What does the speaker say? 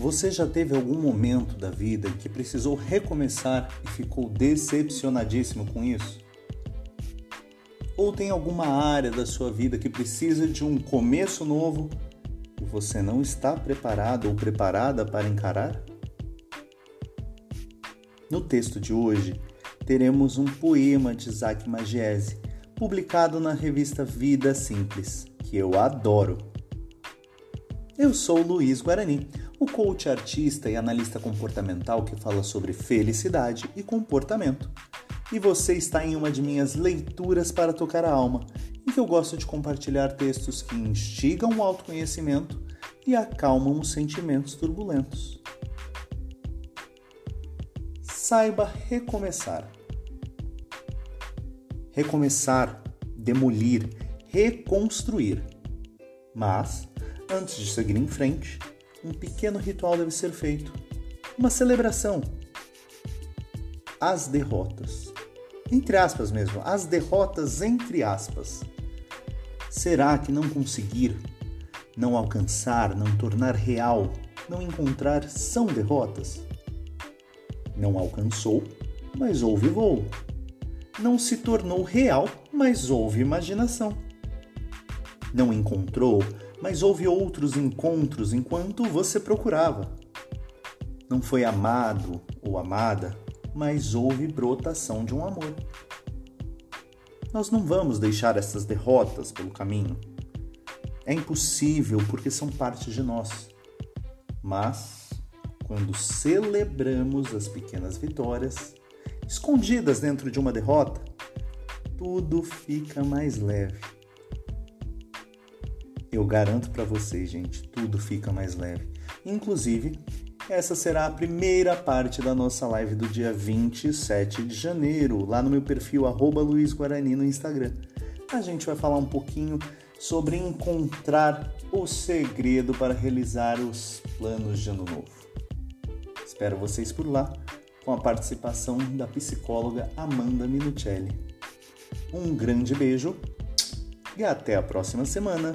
Você já teve algum momento da vida que precisou recomeçar e ficou decepcionadíssimo com isso? Ou tem alguma área da sua vida que precisa de um começo novo e você não está preparado ou preparada para encarar? No texto de hoje, teremos um poema de Isaac Magiese, publicado na revista Vida Simples, que eu adoro. Eu sou Luiz Guarani, o coach artista e analista comportamental que fala sobre felicidade e comportamento. E você está em uma de minhas leituras para tocar a alma, em que eu gosto de compartilhar textos que instigam o autoconhecimento e acalmam os sentimentos turbulentos. Saiba recomeçar. Recomeçar, demolir, reconstruir. Mas, antes de seguir em frente, um pequeno ritual deve ser feito. Uma celebração. As derrotas. Entre aspas mesmo, as derrotas entre aspas. Será que não conseguir, não alcançar, não tornar real, não encontrar são derrotas? Não alcançou, mas houve voo. Não se tornou real, mas houve imaginação. Não encontrou, mas houve outros encontros enquanto você procurava. Não foi amado ou amada, mas houve brotação de um amor. Nós não vamos deixar essas derrotas pelo caminho. É impossível porque são parte de nós. Mas, quando celebramos as pequenas vitórias, escondidas dentro de uma derrota, tudo fica mais leve. Eu garanto para vocês, gente, tudo fica mais leve. Inclusive, essa será a primeira parte da nossa live do dia 27 de janeiro, lá no meu perfil Luiz Guarani no Instagram. A gente vai falar um pouquinho sobre encontrar o segredo para realizar os planos de ano novo. Espero vocês por lá, com a participação da psicóloga Amanda Minuccelli. Um grande beijo e até a próxima semana.